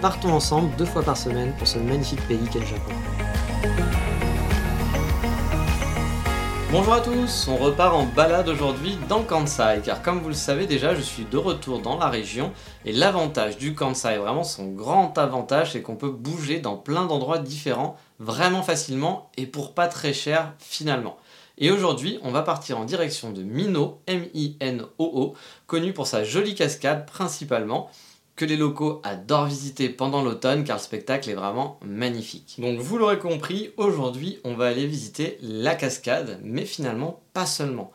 partons ensemble deux fois par semaine pour ce magnifique pays qu'est le Japon. Bonjour à tous, on repart en balade aujourd'hui dans Kansai, car comme vous le savez déjà, je suis de retour dans la région, et l'avantage du Kansai, vraiment son grand avantage, c'est qu'on peut bouger dans plein d'endroits différents, vraiment facilement, et pour pas très cher finalement. Et aujourd'hui, on va partir en direction de Mino, M-I-N-O-O, connu pour sa jolie cascade principalement, que les locaux adorent visiter pendant l'automne car le spectacle est vraiment magnifique. Donc vous l'aurez compris, aujourd'hui on va aller visiter la cascade, mais finalement pas seulement.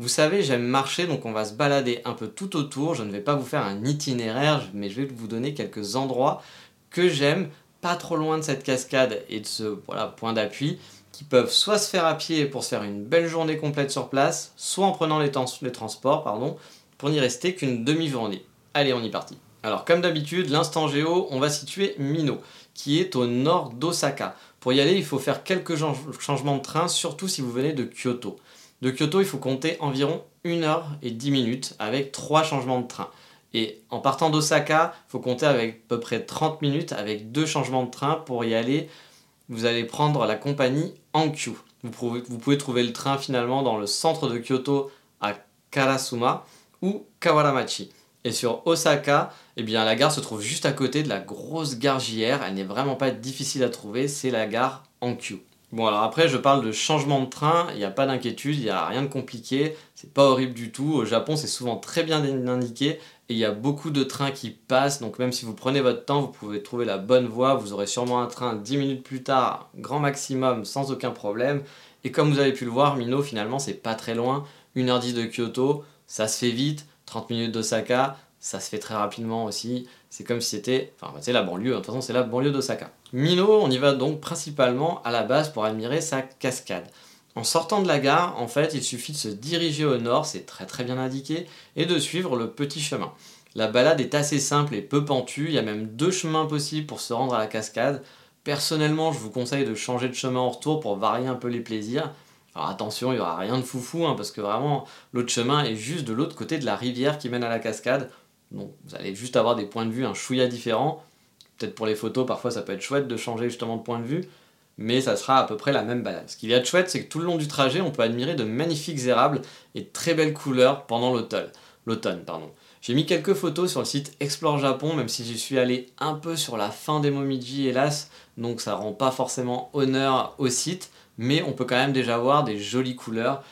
Vous savez, j'aime marcher, donc on va se balader un peu tout autour. Je ne vais pas vous faire un itinéraire, mais je vais vous donner quelques endroits que j'aime, pas trop loin de cette cascade et de ce point d'appui, qui peuvent soit se faire à pied pour se faire une belle journée complète sur place, soit en prenant les, les transports, pardon, pour n'y rester qu'une demi-journée. Allez, on y partit. Alors comme d'habitude, l'instant géo, on va situer Mino, qui est au nord d'Osaka. Pour y aller, il faut faire quelques changements de train, surtout si vous venez de Kyoto. De Kyoto, il faut compter environ 1 heure et 10 minutes avec 3 changements de train. Et en partant d'Osaka, il faut compter avec à peu près 30 minutes avec 2 changements de train. Pour y aller, vous allez prendre la compagnie Ankyu. Vous pouvez, vous pouvez trouver le train finalement dans le centre de Kyoto à Karasuma ou Kawaramachi. Et sur Osaka, eh bien, la gare se trouve juste à côté de la grosse gare JR. Elle n'est vraiment pas difficile à trouver, c'est la gare Ankyu. Bon, alors après, je parle de changement de train, il n'y a pas d'inquiétude, il n'y a rien de compliqué, c'est pas horrible du tout. Au Japon, c'est souvent très bien indiqué et il y a beaucoup de trains qui passent, donc même si vous prenez votre temps, vous pouvez trouver la bonne voie. Vous aurez sûrement un train 10 minutes plus tard, grand maximum, sans aucun problème. Et comme vous avez pu le voir, Mino, finalement, c'est pas très loin. 1h10 de Kyoto, ça se fait vite 30 minutes d'Osaka, ça se fait très rapidement aussi. C'est comme si c'était. Enfin, c'est la banlieue, de toute façon, c'est la banlieue d'Osaka. Mino, on y va donc principalement à la base pour admirer sa cascade. En sortant de la gare, en fait, il suffit de se diriger au nord, c'est très très bien indiqué, et de suivre le petit chemin. La balade est assez simple et peu pentue, il y a même deux chemins possibles pour se rendre à la cascade. Personnellement, je vous conseille de changer de chemin en retour pour varier un peu les plaisirs. Alors attention, il n'y aura rien de foufou, hein, parce que vraiment, l'autre chemin est juste de l'autre côté de la rivière qui mène à la cascade. Donc vous allez juste avoir des points de vue un chouïa différents. Peut-être pour les photos, parfois ça peut être chouette de changer justement de point de vue, mais ça sera à peu près la même balade. Ce qu'il y a de chouette, c'est que tout le long du trajet, on peut admirer de magnifiques érables et de très belles couleurs pendant l'automne. L'automne, pardon. J'ai mis quelques photos sur le site Explore Japon, même si j'y suis allé un peu sur la fin des Momiji, hélas, donc ça rend pas forcément honneur au site mais on peut quand même déjà voir des jolies couleurs.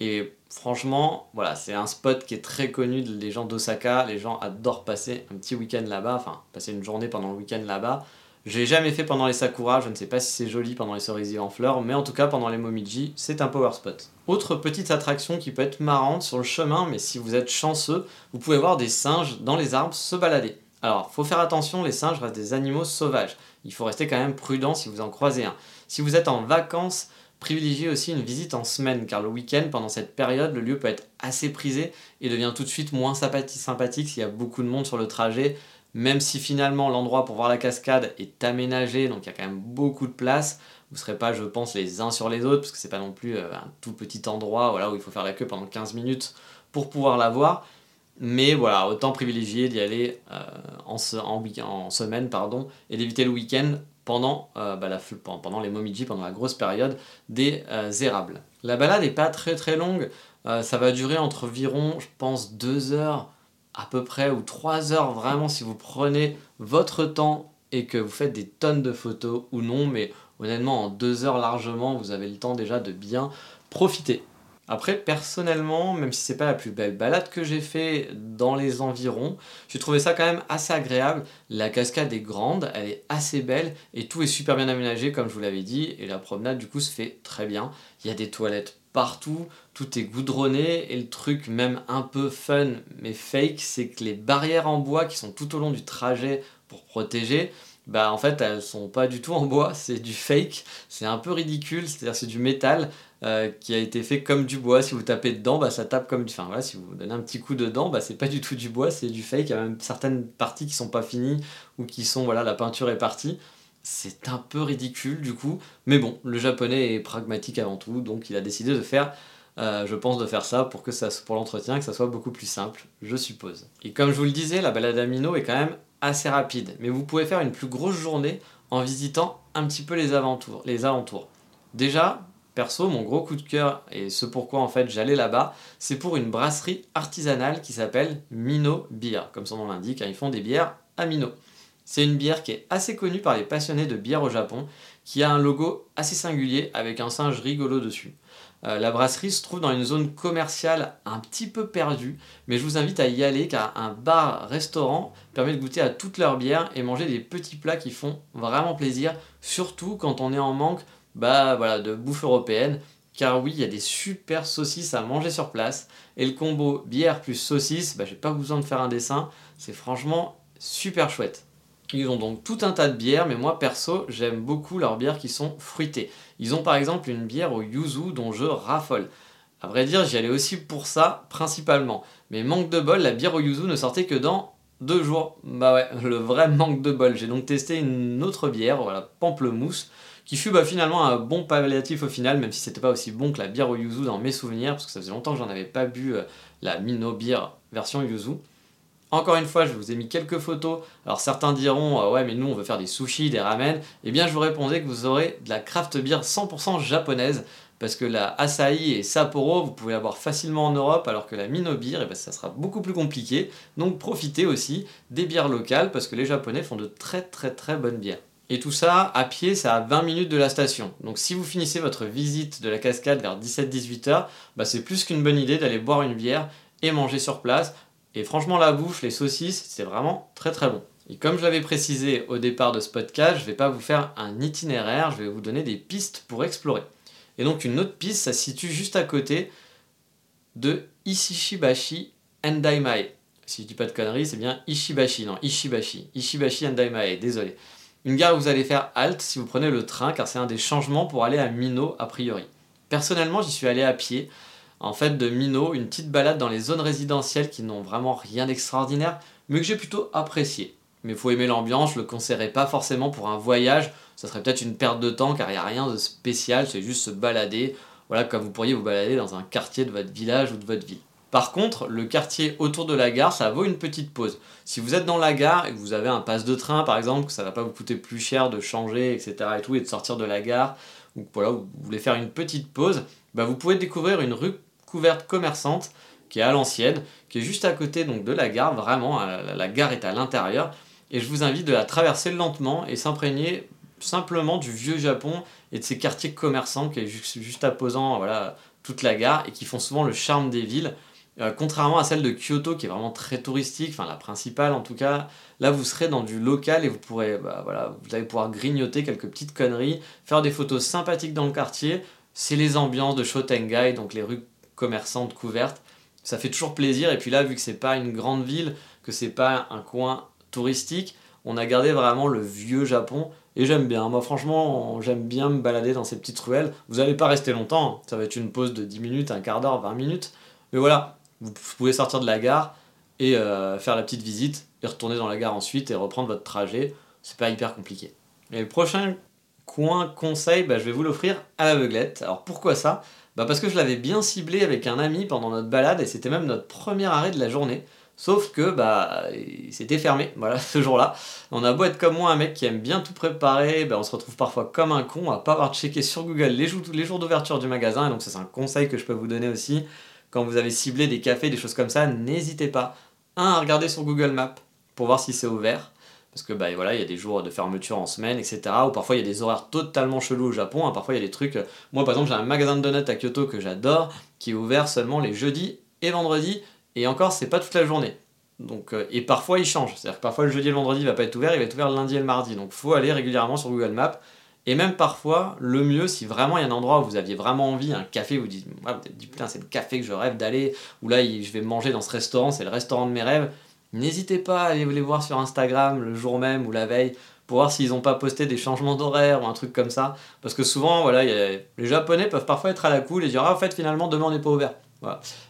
Et franchement, voilà, c'est un spot qui est très connu des gens d'Osaka. Les gens adorent passer un petit week-end là-bas, enfin, passer une journée pendant le week-end là-bas. Je l'ai jamais fait pendant les sakura, je ne sais pas si c'est joli pendant les cerisiers en fleurs, mais en tout cas pendant les momiji, c'est un power spot. Autre petite attraction qui peut être marrante sur le chemin, mais si vous êtes chanceux, vous pouvez voir des singes dans les arbres se balader. Alors, faut faire attention, les singes restent des animaux sauvages. Il faut rester quand même prudent si vous en croisez un. Si vous êtes en vacances, privilégiez aussi une visite en semaine, car le week-end, pendant cette période, le lieu peut être assez prisé et devient tout de suite moins sympathique s'il y a beaucoup de monde sur le trajet, même si finalement l'endroit pour voir la cascade est aménagé, donc il y a quand même beaucoup de place. Vous ne serez pas, je pense, les uns sur les autres, parce que c'est pas non plus euh, un tout petit endroit où il faut faire la queue pendant 15 minutes pour pouvoir la voir. Mais voilà, autant privilégier d'y aller euh, en, en, semaine pardon, et d'éviter le week-end pendant, euh, bah, pendant les Momiji, pendant la grosse période des euh, érables. La balade n'est pas très très longue, ça va durer entre environ, je pense, 2 heures à peu près, ou 3 heures vraiment si vous prenez votre temps et que vous faites des tonnes de photos ou non, mais honnêtement en deux heures largement, vous avez le temps déjà de bien profiter. Après, personnellement, même si c'est pas la plus belle balade que j'ai fait dans les environs, j'ai trouvé ça quand même assez agréable. La cascade est grande, elle est assez belle et tout est super bien aménagé, comme je vous l'avais dit. Et la promenade, du coup, se fait très bien. Il y a des toilettes partout, tout est goudronné et le truc même un peu fun mais fake, c'est que les barrières en bois qui sont tout au long du trajet pour protéger, bah en fait elles sont pas du tout en bois, c'est du fake, c'est un peu ridicule, c'est-à-dire c'est du métal euh, qui a été fait comme du bois. Si vous tapez dedans, bah ça tape comme du. Enfin voilà, si vous donnez un petit coup dedans, bah c'est pas du tout du bois, c'est du fake. Il y a même certaines parties qui sont pas finies ou qui sont voilà la peinture est partie. C'est un peu ridicule du coup, mais bon, le japonais est pragmatique avant tout, donc il a décidé de faire euh, je pense de faire ça pour que ça pour l'entretien que ça soit beaucoup plus simple, je suppose. Et comme je vous le disais, la balade à Mino est quand même assez rapide, mais vous pouvez faire une plus grosse journée en visitant un petit peu les alentours. Les alentours. Déjà, perso, mon gros coup de cœur et ce pourquoi en fait j'allais là-bas, c'est pour une brasserie artisanale qui s'appelle Mino Beer, comme son nom l'indique, hein, ils font des bières à Mino. C'est une bière qui est assez connue par les passionnés de bière au Japon, qui a un logo assez singulier avec un singe rigolo dessus. Euh, la brasserie se trouve dans une zone commerciale un petit peu perdue, mais je vous invite à y aller car un bar-restaurant permet de goûter à toutes leurs bières et manger des petits plats qui font vraiment plaisir, surtout quand on est en manque bah, voilà, de bouffe européenne. Car oui, il y a des super saucisses à manger sur place. Et le combo bière plus saucisse, bah, j'ai pas besoin de faire un dessin, c'est franchement super chouette. Ils ont donc tout un tas de bières, mais moi perso, j'aime beaucoup leurs bières qui sont fruitées. Ils ont par exemple une bière au yuzu dont je raffole. À vrai dire, j'y allais aussi pour ça, principalement. Mais manque de bol, la bière au yuzu ne sortait que dans deux jours. Bah ouais, le vrai manque de bol. J'ai donc testé une autre bière, voilà, pamplemousse, qui fut bah, finalement un bon palliatif au final, même si c'était pas aussi bon que la bière au yuzu dans mes souvenirs, parce que ça faisait longtemps que j'en avais pas bu euh, la Mino Beer version yuzu. Encore une fois, je vous ai mis quelques photos. Alors certains diront euh, ouais mais nous on veut faire des sushis, des ramen. Eh bien je vous répondais que vous aurez de la craft beer 100% japonaise parce que la Asahi et Sapporo vous pouvez l'avoir facilement en Europe alors que la Mino Beer eh ben, ça sera beaucoup plus compliqué. Donc profitez aussi des bières locales parce que les japonais font de très très très bonnes bières. Et tout ça, à pied, c'est à 20 minutes de la station. Donc si vous finissez votre visite de la cascade vers 17-18 heures, bah, c'est plus qu'une bonne idée d'aller boire une bière et manger sur place. Et franchement, la bouffe, les saucisses, c'est vraiment très très bon. Et comme je l'avais précisé au départ de ce podcast, je ne vais pas vous faire un itinéraire, je vais vous donner des pistes pour explorer. Et donc une autre piste, ça se situe juste à côté de Ishishibashi Endaimae. Si je dis pas de conneries, c'est bien Ishibashi, non, Ishibashi. Ishibashi Endaimae, désolé. Une gare où vous allez faire halte si vous prenez le train, car c'est un des changements pour aller à Mino a priori. Personnellement, j'y suis allé à pied en fait de Mino, une petite balade dans les zones résidentielles qui n'ont vraiment rien d'extraordinaire, mais que j'ai plutôt apprécié. Mais faut aimer l'ambiance, je le conseillerais pas forcément pour un voyage, ça serait peut-être une perte de temps car il n'y a rien de spécial, c'est juste se balader, voilà comme vous pourriez vous balader dans un quartier de votre village ou de votre ville. Par contre, le quartier autour de la gare, ça vaut une petite pause. Si vous êtes dans la gare et que vous avez un passe de train par exemple, que ça va pas vous coûter plus cher de changer, etc. et tout, et de sortir de la gare, ou voilà, vous voulez faire une petite pause, bah vous pouvez découvrir une rue couverte commerçante qui est à l'ancienne, qui est juste à côté donc de la gare, vraiment, la, gare est à l'intérieur, et je vous invite de la traverser lentement et s'imprégner simplement du vieux Japon et de ces quartiers commerçants qui est juste, juste apposant voilà, toute la gare et qui font souvent le charme des villes. Euh, contrairement à celle de Kyoto qui est vraiment très touristique, enfin la principale en tout cas, là vous serez dans du local et vous pourrez, bah, voilà, vous allez pouvoir grignoter quelques petites conneries, faire des photos sympathiques dans le quartier. C'est les ambiances de Shotengai, donc les rues commerçante couverte. Ça fait toujours plaisir. Et puis là, vu que c'est pas une grande ville, que c'est pas un coin touristique, on a gardé vraiment le vieux Japon. Et j'aime bien. Moi, franchement, j'aime bien me balader dans ces petites ruelles. Vous n'allez pas rester longtemps. Hein. Ça va être une pause de 10 minutes, un quart d'heure, 20 minutes. Mais voilà, vous pouvez sortir de la gare et euh, faire la petite visite et retourner dans la gare ensuite et reprendre votre trajet. C'est pas hyper compliqué. Et le prochain coin conseil, bah, je vais vous l'offrir à l'aveuglette. Alors pourquoi ça? Bah Parce que je l'avais bien ciblé avec un ami pendant notre balade et c'était même notre premier arrêt de la journée. Sauf que bah c'était fermé, voilà, ce jour-là. On a beau être comme moi, un mec qui aime bien tout préparer, bah, on se retrouve parfois comme un con à pas avoir checké sur Google les, jours, les jours d'ouverture du magasin. Et donc c'est un conseil que je peux vous donner aussi. Quand vous avez ciblé des cafés, des choses comme ça, n'hésitez pas, un, à regarder sur Google Maps pour voir si c'est ouvert. parce que bah, voilà, il y a des jours de fermeture en semaine, etc. Ou parfois il y a des horaires totalement chelous au Japon. Hein. Parfois il y a des trucs. Euh, moi par exemple, j'ai un magasin de donuts à Kyoto que j'adore, qui est ouvert seulement les jeudis et vendredis, et encore, c'est pas toute la journée. Donc, euh, et parfois il change. C'est-à-dire que parfois le jeudi et le vendredi il va pas être ouvert, il va être ouvert le lundi et le mardi. Donc faut aller régulièrement sur Google Maps. Et même parfois, le mieux, si vraiment il y a un endroit où vous aviez vraiment envie, un café, vous dites, vous dit, putain, c'est le café que je rêve d'aller, ou là, je vais manger dans ce restaurant, c'est le restaurant de mes rêves, N'hésitez pas à aller les voir sur Instagram le jour même ou la veille pour voir s'ils n'ont pas posté des changements d'horaire ou un truc comme ça. Parce que souvent, voilà, les Japonais peuvent parfois être à la cool et dire Ah, en fait, finalement, demain on n'est pas ouvert.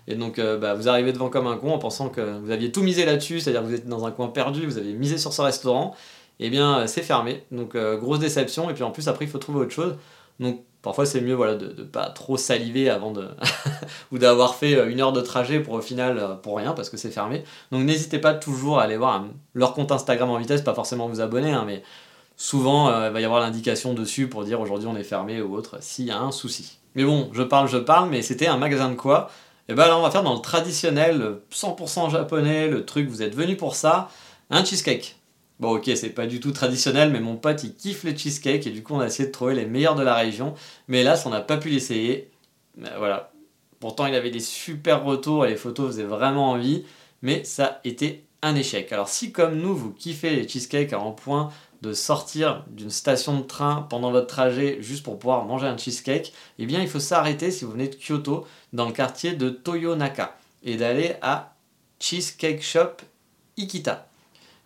Et donc, euh, bah, vous arrivez devant comme un con en pensant que vous aviez tout misé là-dessus, c'est-à-dire que vous êtes dans un coin perdu, vous avez misé sur ce restaurant, eh bien, euh, c'est fermé. Donc, euh, grosse déception, et puis en plus, après, il faut trouver autre chose. Donc, parfois c'est mieux voilà, de ne pas trop saliver avant de. ou d'avoir fait euh, une heure de trajet pour au final pour rien parce que c'est fermé. Donc n'hésitez pas toujours à aller voir leur compte Instagram en vitesse, pas forcément vous abonner, hein, mais souvent il va y avoir l'indication dessus pour dire aujourd'hui on est fermé ou autre s'il y a un souci. Mais bon, je parle, je parle, mais c'était un magasin de quoi? Et eh ben là on va faire dans le traditionnel, 100% japonais, le truc, vous êtes venu pour ça, un cheesecake. Bon, ok, c'est pas du tout traditionnel, mais mon pote il kiffe les cheesecakes et du coup on a essayé de trouver les meilleurs de la région. Mais hélas, on n'a pas pu l'essayer. Voilà. Pourtant, il avait des super retours et les photos faisaient vraiment envie, mais ça était un échec. Alors, si comme nous vous kiffez les cheesecakes en point de sortir d'une station de train pendant votre trajet juste pour pouvoir manger un cheesecake, eh bien il faut s'arrêter si vous venez de Kyoto dans le quartier de Toyonaka et d'aller à Cheesecake Shop Ikita.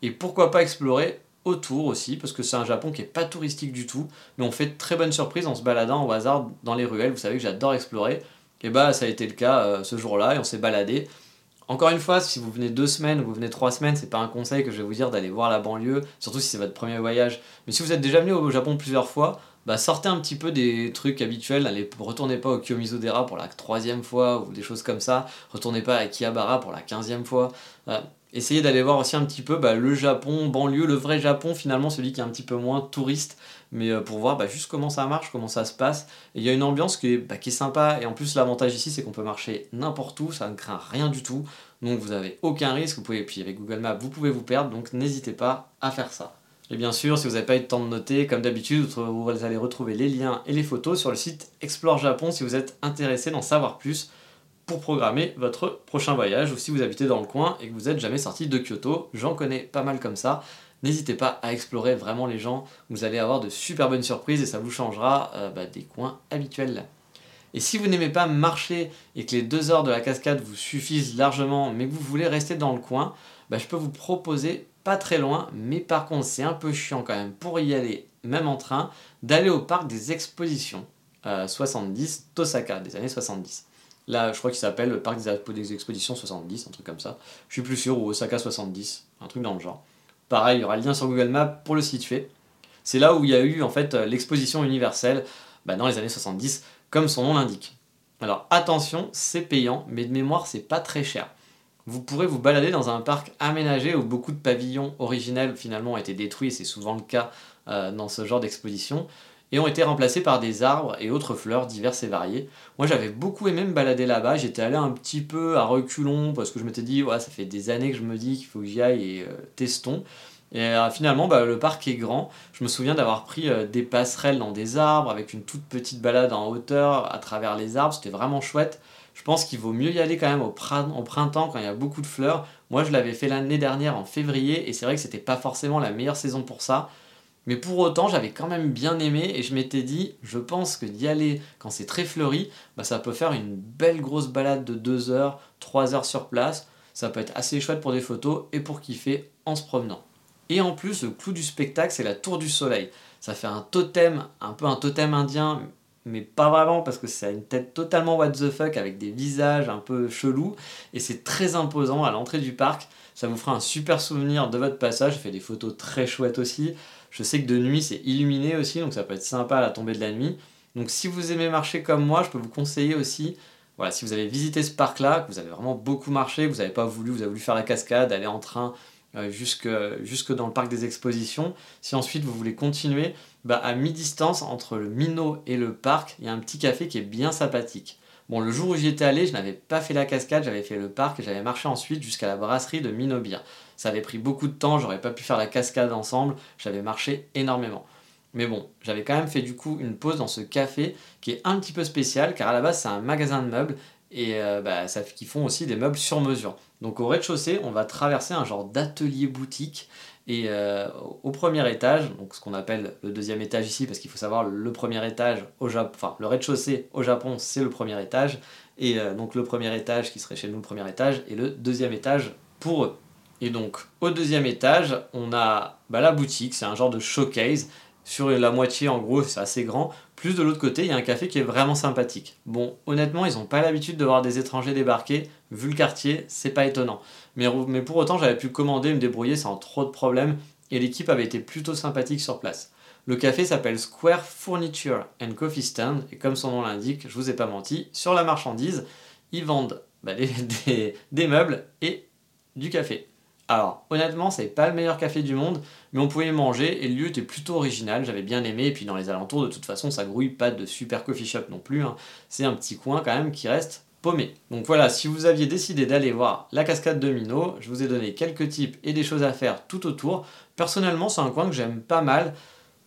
Et pourquoi pas explorer autour aussi, parce que c'est un Japon qui est pas touristique du tout, mais on fait de très bonnes surprises en se baladant au hasard dans les ruelles. Vous savez que j'adore explorer. Et bah ça a été le cas euh, ce jour-là et on s'est baladé. Encore une fois, si vous venez deux semaines ou vous venez trois semaines, c'est pas un conseil que je vais vous dire d'aller voir la banlieue, surtout si c'est votre premier voyage. Mais si vous êtes déjà venu au Japon plusieurs fois, bah sortez un petit peu des trucs habituels, allez, retournez pas au Kiyomizu-dera pour la troisième fois ou des choses comme ça, retournez pas à Kiabara pour la quinzième fois. Euh, essayez d'aller voir aussi un petit peu bah, le Japon, banlieue, le vrai Japon finalement, celui qui est un petit peu moins touriste, mais euh, pour voir bah, juste comment ça marche, comment ça se passe. Et il y a une ambiance qui est, bah, qui est sympa, et en plus l'avantage ici c'est qu'on peut marcher n'importe où, ça ne craint rien du tout, donc vous avez aucun risque, vous pouvez, puis avec Google Maps vous pouvez vous perdre, donc n'hésitez pas à faire ça. Et bien sûr, si vous n'avez pas eu de temps de noter, comme d'habitude, vous allez retrouver les liens et les photos sur le site Explore Japon si vous êtes intéressé d'en savoir plus pour programmer votre prochain voyage ou si vous habitez dans le coin et que vous n'êtes jamais sorti de Kyoto. J'en connais pas mal comme ça. N'hésitez pas à explorer vraiment les gens, vous allez avoir de super bonnes surprises et ça vous changera euh, bah, des coins habituels. Et si vous n'aimez pas marcher et que les deux heures de la cascade vous suffisent largement, mais que vous voulez rester dans le coin, bah, je peux vous proposer pas très loin, mais par contre c'est un peu chiant quand même pour y aller, même en train, d'aller au parc des expositions 70 euh, Tosaka des années 70. Là, je crois qu'il s'appelle le parc des expositions 70, un truc comme ça. Je suis plus sûr, ou Osaka 70, un truc dans le genre. Pareil, il y aura le lien sur Google Maps pour le situer. C'est là où il y a eu en fait l'exposition universelle bah, dans les années 70, comme son nom l'indique. Alors attention, c'est payant, mais de mémoire, c'est pas très cher vous pourrez vous balader dans un parc aménagé où beaucoup de pavillons originels finalement ont été détruits, c'est souvent le cas euh, dans ce genre d'exposition, et ont été remplacés par des arbres et autres fleurs diverses et variées. Moi j'avais beaucoup aimé me balader là-bas, j'étais allé un petit peu à reculons parce que je m'étais dit, ouais, ça fait des années que je me dis qu'il faut que j'y aille et euh, testons. Et euh, finalement, bah, le parc est grand. Je me souviens d'avoir pris des passerelles dans des arbres avec une toute petite balade en hauteur à travers les arbres. C'était vraiment chouette. Je pense qu'il vaut mieux y aller quand même au, printemps quand il y a beaucoup de fleurs. Moi, je l'avais fait l'année dernière en février et c'est vrai que c'était pas forcément la meilleure saison pour ça. Mais pour autant, j'avais quand même bien aimé et je m'étais dit, je pense que d'y aller quand c'est très fleuri, bah, ça peut faire une belle grosse balade de 2 heures, 3 heures sur place. Ça peut être assez chouette pour des photos et pour kiffer en se promenant. Et en plus, le clou du spectacle, c'est la tour du soleil. Ça fait un totem, un peu un totem indien, mais pas vraiment parce que ça a une tête totalement what the fuck avec des visages un peu chelous et c'est très imposant à l'entrée du parc. Ça vous fera un super souvenir de votre passage. Je fais des photos très chouettes aussi. Je sais que de nuit c'est illuminé aussi donc ça peut être sympa à la tombée de la nuit. Donc si vous aimez marcher comme moi, je peux vous conseiller aussi voilà, si vous avez visité ce parc là, que vous avez vraiment beaucoup marché, vous n'avez pas voulu, vous avez voulu faire la cascade, aller en train euh, jusque, dans le parc des expositions. Si ensuite vous voulez continuer, bah, à mi-distance entre le Mino et le parc, il y a un petit café qui est bien sympathique. Bon, le jour où j'y étais allé, je n'avais pas fait la cascade, j'avais fait le parc et j'avais marché ensuite jusqu'à la brasserie de Mino Beer. Ça avait pris beaucoup de temps, j'aurais pas pu faire la cascade ensemble, j'avais marché énormément. Mais bon, j'avais quand même fait du coup une pause dans ce café qui est un petit peu spécial car à la base c'est un magasin de meubles et euh, bah, qui font aussi des meubles sur mesure. Donc au rez-de-chaussée, on va traverser un genre d'atelier boutique et euh, au premier étage, donc ce qu'on appelle le deuxième étage ici, parce qu'il faut savoir le premier étage au Japon, enfin le rez-de-chaussée au Japon, c'est le premier étage, et euh, donc le premier étage qui serait chez nous le premier étage, et le deuxième étage pour eux. Et donc au deuxième étage, on a bah, la boutique, c'est un genre de showcase sur la moitié en gros, c'est assez grand. Plus de l'autre côté, il y a un café qui est vraiment sympathique. Bon, honnêtement, ils n'ont pas l'habitude de voir des étrangers débarquer. Vu le quartier, c'est pas étonnant. Mais, pour autant, j'avais pu commander, me débrouiller sans trop de problèmes. Et l'équipe avait été plutôt sympathique sur place. Le café s'appelle Square Furniture and Coffee Stand. Et comme son nom l'indique, je vous ai pas menti, sur la marchandise, ils vendent bah, des meubles et du café. Alors, honnêtement, c'est pas le meilleur café du monde, mais on pouvait y manger et le lieu était plutôt original, j'avais bien aimé, et puis dans les alentours, de toute façon, ça grouille pas de super coffee shop non plus, hein. c'est un petit coin quand même qui reste paumé. Donc voilà, si vous aviez décidé d'aller voir la cascade de Minot, je vous ai donné quelques tips et des choses à faire tout autour. Personnellement, c'est un coin que j'aime pas mal.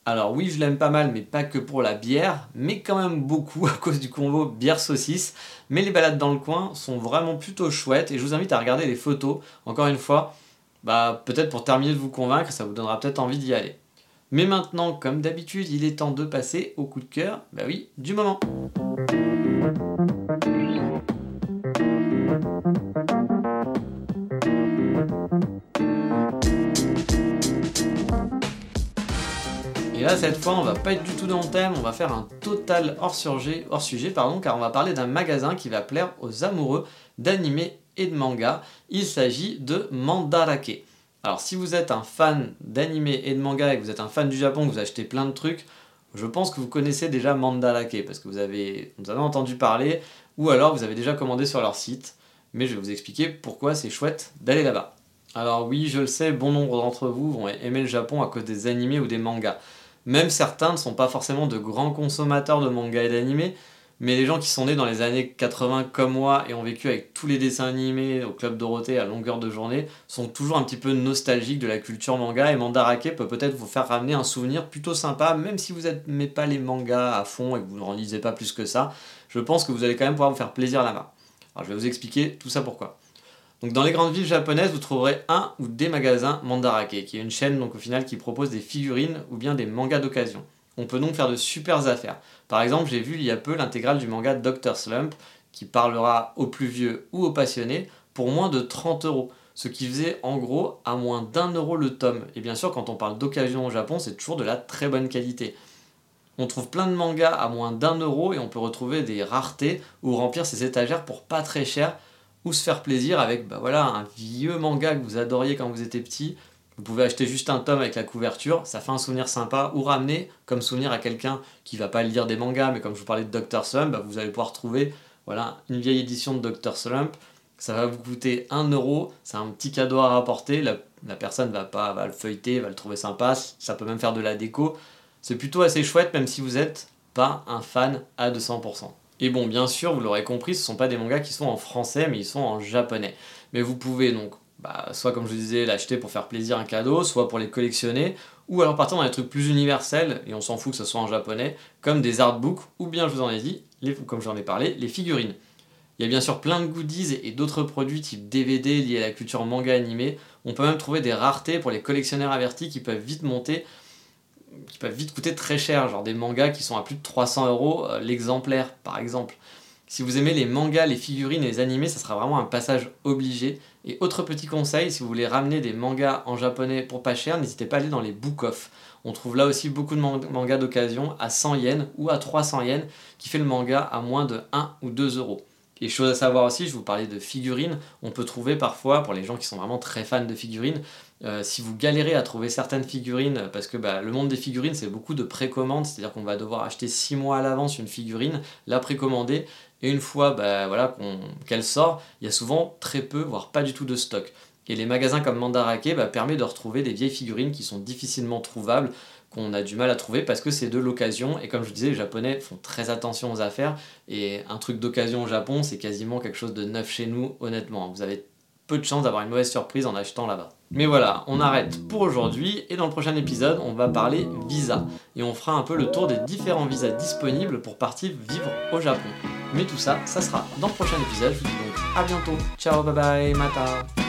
Alors oui, je l'aime pas mal, mais pas que pour la bière, mais quand même beaucoup à cause du combo bière-saucisse. Mais les balades dans le coin sont vraiment plutôt chouettes et je vous invite à regarder les photos. Encore une fois, bah peut-être pour terminer de vous convaincre, ça vous donnera peut-être envie d'y aller. Mais maintenant, comme d'habitude, il est temps de passer au coup de cœur, bah oui, du moment. Et là, cette fois, on va pas être du tout dans le thème, on va faire un total hors sujet, hors sujet pardon, car on va parler d'un magasin qui va plaire aux amoureux d'animés et de manga. Il s'agit de Mandarake. Alors si vous êtes un fan d'anime et de manga et que vous êtes un fan du Japon, que vous achetez plein de trucs, je pense que vous connaissez déjà Mandarake parce que vous avez, vous avez entendu parler ou alors vous avez déjà commandé sur leur site. Mais je vais vous expliquer pourquoi c'est chouette d'aller là-bas. Alors oui, je le sais, bon nombre d'entre vous vont aimer le Japon à cause des animés ou des mangas. Même certains ne sont pas forcément de grands consommateurs de mangas et d'animés, mais les gens qui sont nés dans les années 80 comme moi et ont vécu avec tous les dessins animés au Club Dorothée à longueur de journée sont toujours un petit peu nostalgiques de la culture manga et Mandarake peut peut-être vous faire ramener un souvenir plutôt sympa, même si vous n'aimez pas les mangas à fond et que vous ne lisez pas plus que ça. Je pense que vous allez quand même pouvoir vous faire plaisir là-bas. Alors je vais vous expliquer tout ça pourquoi. Donc dans les grandes villes japonaises, vous trouverez un ou des magasins Mandarake, qui est une chaîne donc au final qui propose des figurines ou bien des mangas d'occasion. On peut donc faire de super affaires. Par exemple, j'ai vu il y a peu l'intégrale du manga Dr. Slump, qui parlera aux plus vieux ou aux passionnés, pour moins de 30 euros. Ce qui faisait en gros à moins d'un euro le tome. Et bien sûr, quand on parle d'occasion au Japon, c'est toujours de la très bonne qualité. On trouve plein de mangas à moins d'un euro et on peut retrouver des raretés ou remplir ses étagères pour pas très cher ou se faire plaisir avec bah voilà, un vieux manga que vous adoriez quand vous étiez petit vous pouvez acheter juste un tome avec la couverture, ça fait un souvenir sympa, ou ramener comme souvenir à quelqu'un qui va pas lire des mangas, mais comme je vous parlais de Dr. Slump, bah, vous allez pouvoir trouver voilà, une vieille édition de Dr. Slump. Ça va vous coûter 1 euro, c'est un petit cadeau à rapporter, la, personne va pas le feuilleter, va le trouver sympa, ça peut même faire de la déco. C'est plutôt assez chouette même si vous n'êtes pas un fan à 200%. Et bon, bien sûr, vous l'aurez compris, ce ne sont pas des mangas qui sont en français, mais ils sont en japonais. Mais vous pouvez donc bah, soit comme je disais, l'acheter pour faire plaisir un cadeau, soit pour les collectionner, ou alors partir dans des trucs plus universels, et on s'en fout que ce soit en japonais, comme des artbooks, ou bien je vous en ai dit, comme j'en ai parlé, les figurines. Il y a bien sûr plein de goodies et d'autres produits type DVD liés à la culture manga animée. On peut même trouver des raretés pour les collectionneurs avertis qui peuvent vite monter, qui peuvent vite coûter très cher, genre des mangas qui sont à plus de 300 euros euh, l'exemplaire par exemple. Si vous aimez les mangas, les figurines et les animés, ça sera vraiment un passage obligé. Et autre petit conseil, si vous voulez ramener des mangas en japonais pour pas cher, n'hésitez pas à aller dans les book-off. On trouve là aussi beaucoup de mangas d'occasion à 100 yens ou à 300 yens qui fait le manga à moins de 1 ou 2 euros. Et chose à savoir aussi, je vous parlais de figurines, on peut trouver parfois, pour les gens qui sont vraiment très fans de figurines, euh, si vous galérez à trouver certaines figurines, parce que bah, le monde des figurines c'est beaucoup de précommande, c'est-à-dire qu'on va devoir acheter 6 mois à l'avance une figurine, la précommander, et une fois bah, voilà, qu'elle sort, il y a souvent très peu, voire pas du tout de stock. Et les magasins comme Mandarake bah, permettent de retrouver des vieilles figurines qui sont difficilement trouvables, qu'on a du mal à trouver parce que c'est de l'occasion. Et comme je disais, les Japonais font très attention aux affaires. Et un truc d'occasion au Japon, c'est quasiment quelque chose de neuf chez nous, honnêtement. Vous avez peu de chances d'avoir une mauvaise surprise en achetant là-bas. Mais voilà, on arrête pour aujourd'hui et dans le prochain épisode, on va parler visa et on fera un peu le tour des différents visas disponibles pour partir vivre au Japon. Mais tout ça, ça sera dans le prochain épisode. Je vous dis donc à bientôt. Ciao, bye bye, mata.